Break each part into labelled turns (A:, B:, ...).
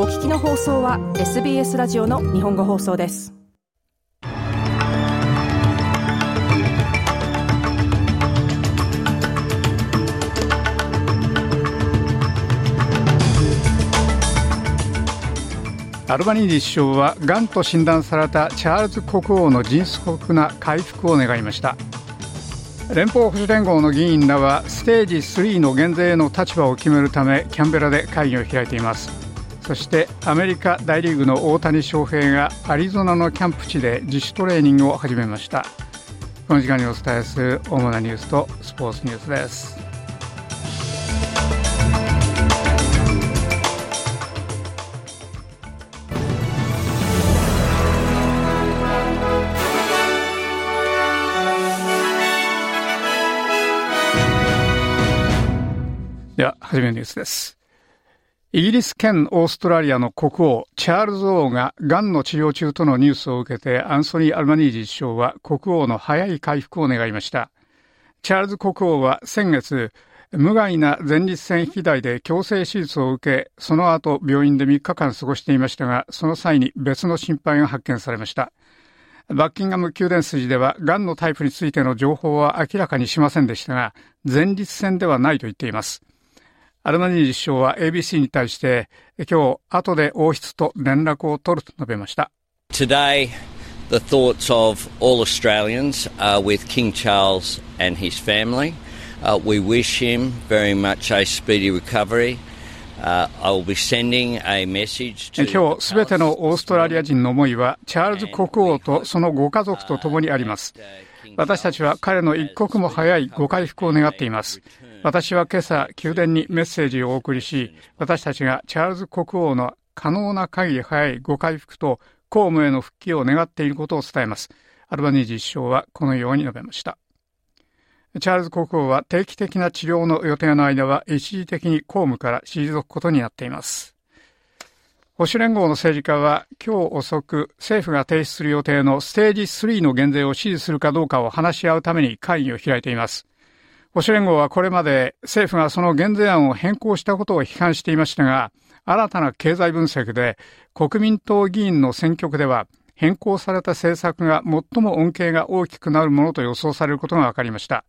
A: お聞きの放送は SBS ラジオの日本語放送です。
B: アルバニージー首相はがんと診断されたチャールズ国王の迅速な回復を願いました。連邦保守連合の議員らはステージ3の減税の立場を決めるためキャンベラで会議を開いています。そしてアメリカ大リーグの大谷翔平がアリゾナのキャンプ地で自主トレーニングを始めましたこの時間にお伝えする主なニュースとスポーツニュースですでは、はじめのニュースです。イギリス兼オーストラリアの国王、チャールズ王が癌の治療中とのニュースを受けて、アンソニー・アルマニージ首相は国王の早い回復を願いました。チャールズ国王は先月、無害な前立腺肥大で強制手術を受け、その後病院で3日間過ごしていましたが、その際に別の心配が発見されました。バッキンガム宮殿筋では、癌のタイプについての情報は明らかにしませんでしたが、前立腺ではないと言っています。アルマニージ首相は ABC に対して今日後で王室と連絡を取ると述べました。
C: Today, the thoughts of all Australians are with King Charles and his family. Uh, we wish him very much a speedy recovery. 今
B: 日すべてのオーストラリア人の思いはチャールズ国王とそのご家族と共にあります私たちは彼の一刻も早いご回復を願っています私は今朝、宮殿にメッセージをお送りし、私たちがチャールズ国王の可能な限り早いご回復と公務への復帰を願っていることを伝えます。アルバニージ首相はこのように述べました。チャールズ国王は定期的な治療の予定の間は一時的に公務から退くことになっています。保守連合の政治家は今日遅く政府が提出する予定のステージ3の減税を支持するかどうかを話し合うために会議を開いています。保守連合はこれまで政府がその減税案を変更したことを批判していましたが、新たな経済分析で国民党議員の選挙区では変更された政策が最も恩恵が大きくなるものと予想されることが分かりました。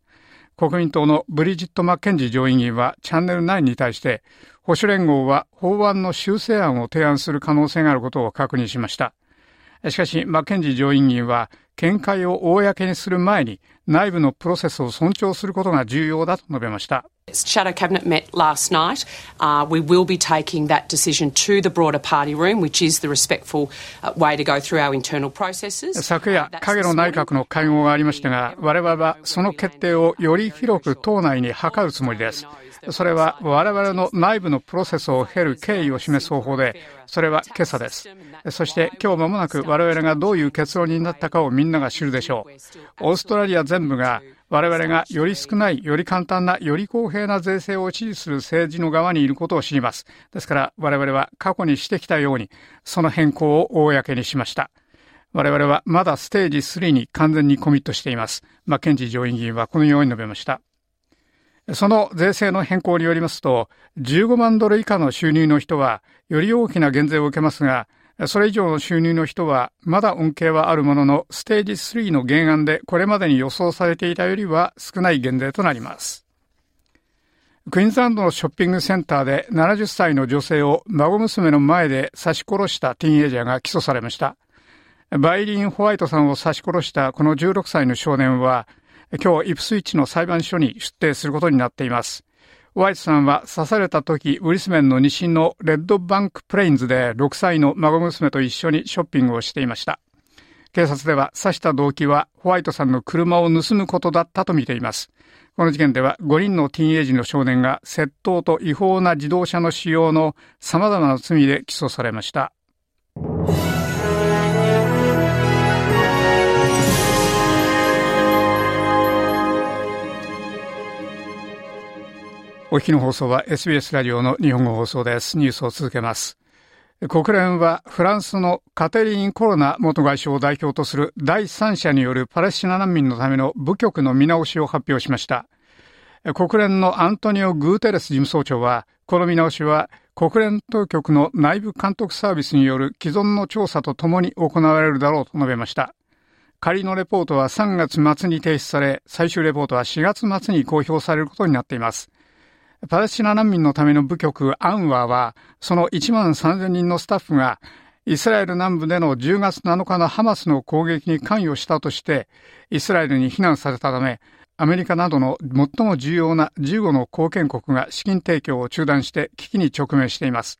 B: 国民党のブリジット・マッケンジ上院議員はチャンネル9に対して保守連合は法案の修正案を提案する可能性があることを確認しました。しかし、マッケンジ上院議員は見解を公にする前に内部のプロセスを尊重することが重要だと述べました。
D: Shadow Cabinet met last night. Uh, we will be taking that decision to the broader party room, which is the respectful way to go through our internal processes.
B: 昨夜、影の内閣の会合がありましたが、我々はその決定をより広く党内に諮るつもりです。それは我々の内部のプロセスを経る経緯を示す方法で、それは今朝です。そして今日間もなく我々がどういう結論になったかをみんななが知るでしょう。オーストラリア全部が我々がより少ない、より簡単な、より公平な税制を支持する政治の側にいることを知ります。ですから我々は過去にしてきたように、その変更を公にしました。我々はまだステージ3に完全にコミットしています。マッケンジー上院議員はこのように述べました。その税制の変更によりますと、15万ドル以下の収入の人は、より大きな減税を受けますが、それ以上の収入の人は、まだ恩恵はあるものの、ステージ3の原案でこれまでに予想されていたよりは少ない減税となります。クイーンズランドのショッピングセンターで70歳の女性を孫娘の前で刺し殺したティーンエイジャーが起訴されました。バイリン・ホワイトさんを刺し殺したこの16歳の少年は、今日イプスイッチの裁判所に出廷することになっています。ホワイトさんは刺された時、ブリスベンの西のレッドバンクプレインズで6歳の孫娘と一緒にショッピングをしていました。警察では刺した動機はホワイトさんの車を盗むことだったとみています。この事件では5人のティーンエイジの少年が窃盗と違法な自動車の使用の様々な罪で起訴されました。お聞きの放送は SBS ラジオの日本語放送です。ニュースを続けます。国連はフランスのカテリーン・コロナ元外相を代表とする第三者によるパレスチナ難民のための部局の見直しを発表しました。国連のアントニオ・グーテレス事務総長は、この見直しは国連当局の内部監督サービスによる既存の調査とともに行われるだろうと述べました。仮のレポートは3月末に提出され、最終レポートは4月末に公表されることになっています。パレスチナ難民のための部局アンワーは、その1万3000人のスタッフが、イスラエル南部での10月7日のハマスの攻撃に関与したとして、イスラエルに非難されたため、アメリカなどの最も重要な15の貢献国が資金提供を中断して危機に直面しています。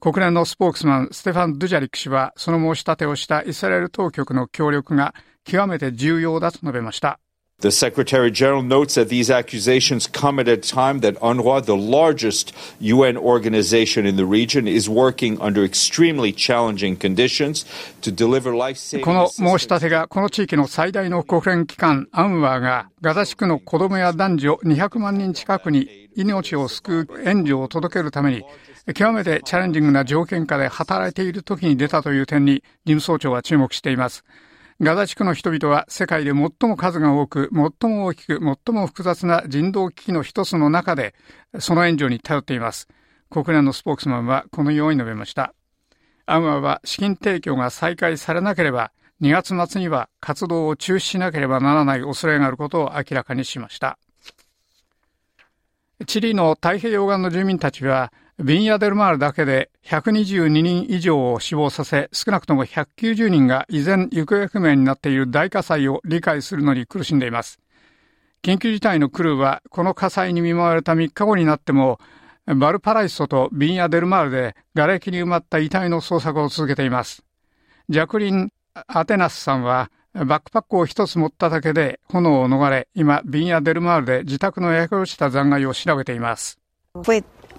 B: 国連のスポークスマン、ステファン・ドゥジャリック氏は、その申し立てをしたイスラエル当局の協力が極めて重要だと述べました。
E: The Secretary General notes that these accusations come at a time that UNRWA, the largest UN organization in the region, is working under extremely challenging conditions to deliver life-saving
B: この申し立てがこの地域の最大の国連機関 UNRWA がガザ地区の子供や男女200万人近くに命を救う援助を届けるために極めてチャレンジングな条件下で働いている時に出たという点に事務総長は注目しています。ガザ地区の人々は世界で最も数が多く、最も大きく、最も複雑な人道危機の一つの中で、その援助に頼っています。国連のスポークスマンはこのように述べました。アンワは資金提供が再開されなければ、2月末には活動を中止しなければならない恐れがあることを明らかにしました。チリの太平洋岸の住民たちは、ビンヤデルマールだけで122人以上を死亡させ、少なくとも190人が依然行方不明になっている大火災を理解するのに苦しんでいます。緊急事態のクルーは、この火災に見舞われた3日後になっても、バルパライソとビンヤデルマールで瓦礫に埋まった遺体の捜索を続けています。ジャクリン・アテナスさんは、バックパックを一つ持っただけで炎を逃れ、今、ビンヤデルマールで自宅の焼け落ちた残骸を調べています。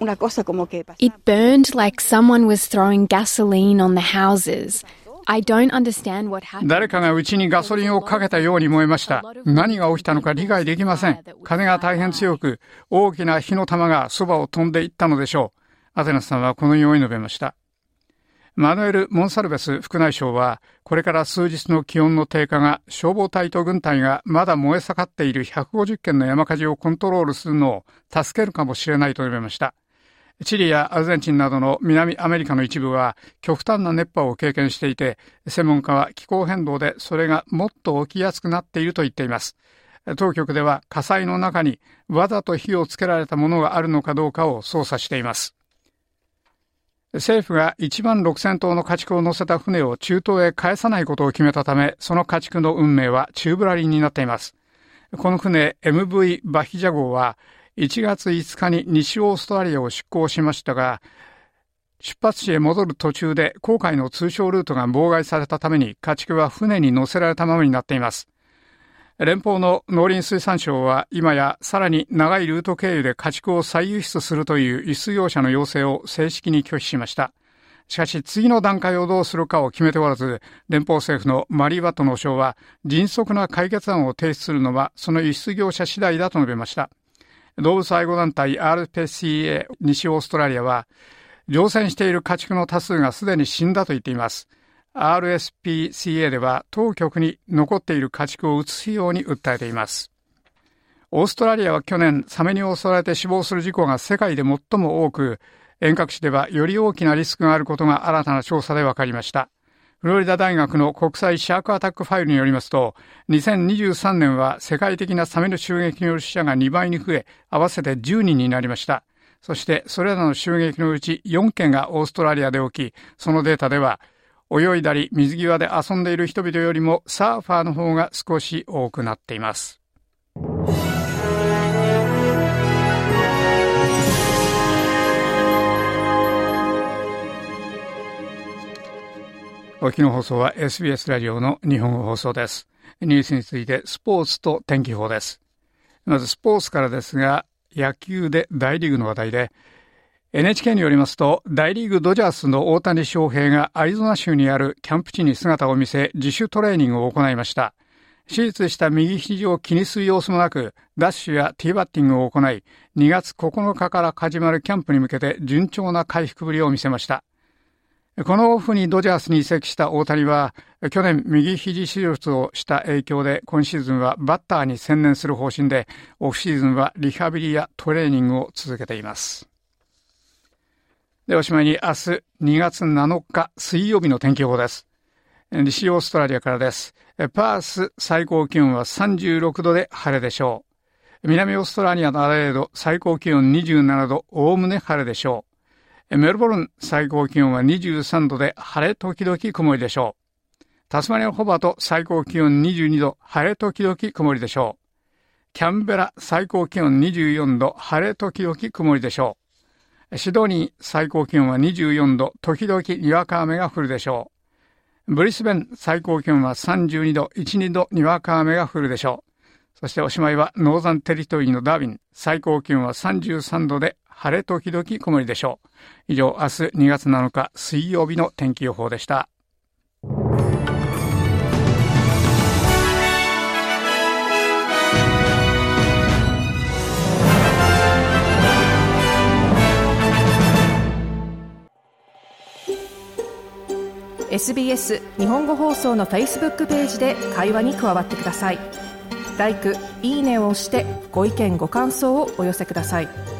F: It burned like someone was throwing gasoline on the houses. I don't understand what happened.
B: 誰かがうちにガソリンをかけたように燃えました。何が起きたのか理解できません。風が大変強く、大きな火の玉がそばを飛んでいったのでしょう。アテナスさんはこのように述べました。マヌエル・モンサルベス副内相は、これから数日の気温の低下が消防隊と軍隊がまだ燃え盛っている150件の山火事をコントロールするのを助けるかもしれないと述べました。チリやアルゼンチンなどの南アメリカの一部は極端な熱波を経験していて、専門家は気候変動でそれがもっと起きやすくなっていると言っています。当局では火災の中にわざと火をつけられたものがあるのかどうかを捜査しています。政府が1万6000頭の家畜を乗せた船を中東へ返さないことを決めたため、その家畜の運命は宙ぶらりんになっています。この船 MV バヒジャ号は1月5日に西オーストラリアを出港しましたが、出発地へ戻る途中で航海の通商ルートが妨害されたために家畜は船に乗せられたままになっています。連邦の農林水産省は今やさらに長いルート経由で家畜を再輸出するという輸出業者の要請を正式に拒否しました。しかし次の段階をどうするかを決めておらず、連邦政府のマリー・ワット農相は迅速な解決案を提出するのはその輸出業者次第だと述べました。動物愛護団体 RPCA 西オーストラリアは、乗船している家畜の多数がすでに死んだと言っています。RSPCA では当局に残っている家畜を移すように訴えています。オーストラリアは去年、サメに襲われて死亡する事故が世界で最も多く、遠隔地ではより大きなリスクがあることが新たな調査で分かりました。フロリダ大学の国際シャークアタックファイルによりますと、2023年は世界的なサメの襲撃による死者が2倍に増え、合わせて10人になりました。そして、それらの襲撃のうち4件がオーストラリアで起き、そのデータでは、泳いだり水際で遊んでいる人々よりもサーファーの方が少し多くなっています。お日の放送は SBS ラジオの日本放送です。ニュースについてスポーツと天気予報です。まずスポーツからですが、野球で大リーグの話題で、NHK によりますと、大リーグドジャースの大谷翔平がアリゾナ州にあるキャンプ地に姿を見せ、自主トレーニングを行いました。手術した右肘を気にする様子もなく、ダッシュやティーバッティングを行い、2月9日から始まるキャンプに向けて順調な回復ぶりを見せました。このオフにドジャースに移籍した大谷は、去年右肘手術をした影響で今シーズンはバッターに専念する方針で、オフシーズンはリハビリやトレーニングを続けています。で、おしまいに明日2月7日水曜日の天気予報です。西オーストラリアからです。パース最高気温は36度で晴れでしょう。南オーストラリアのアレード最高気温27度、おおむね晴れでしょう。メルボルン最高気温は23度で晴れ時々曇りでしょう。タスマニアホバート最高気温22度、晴れ時々曇りでしょう。キャンベラ最高気温24度、晴れ時々曇りでしょう。シドニー最高気温は24度、時々にわか雨が降るでしょう。ブリスベン最高気温は32度、1、2度にわか雨が降るでしょう。そしておしまいはノーザンテリトリーのダービン、最高気温は33度で晴れ時々曇りでしょう。以上、明日2月7日水曜日の天気予報でした。
A: SBS 日本語放送の Facebook ページで会話に加わってください。l i いいねを押してご意見ご感想をお寄せください。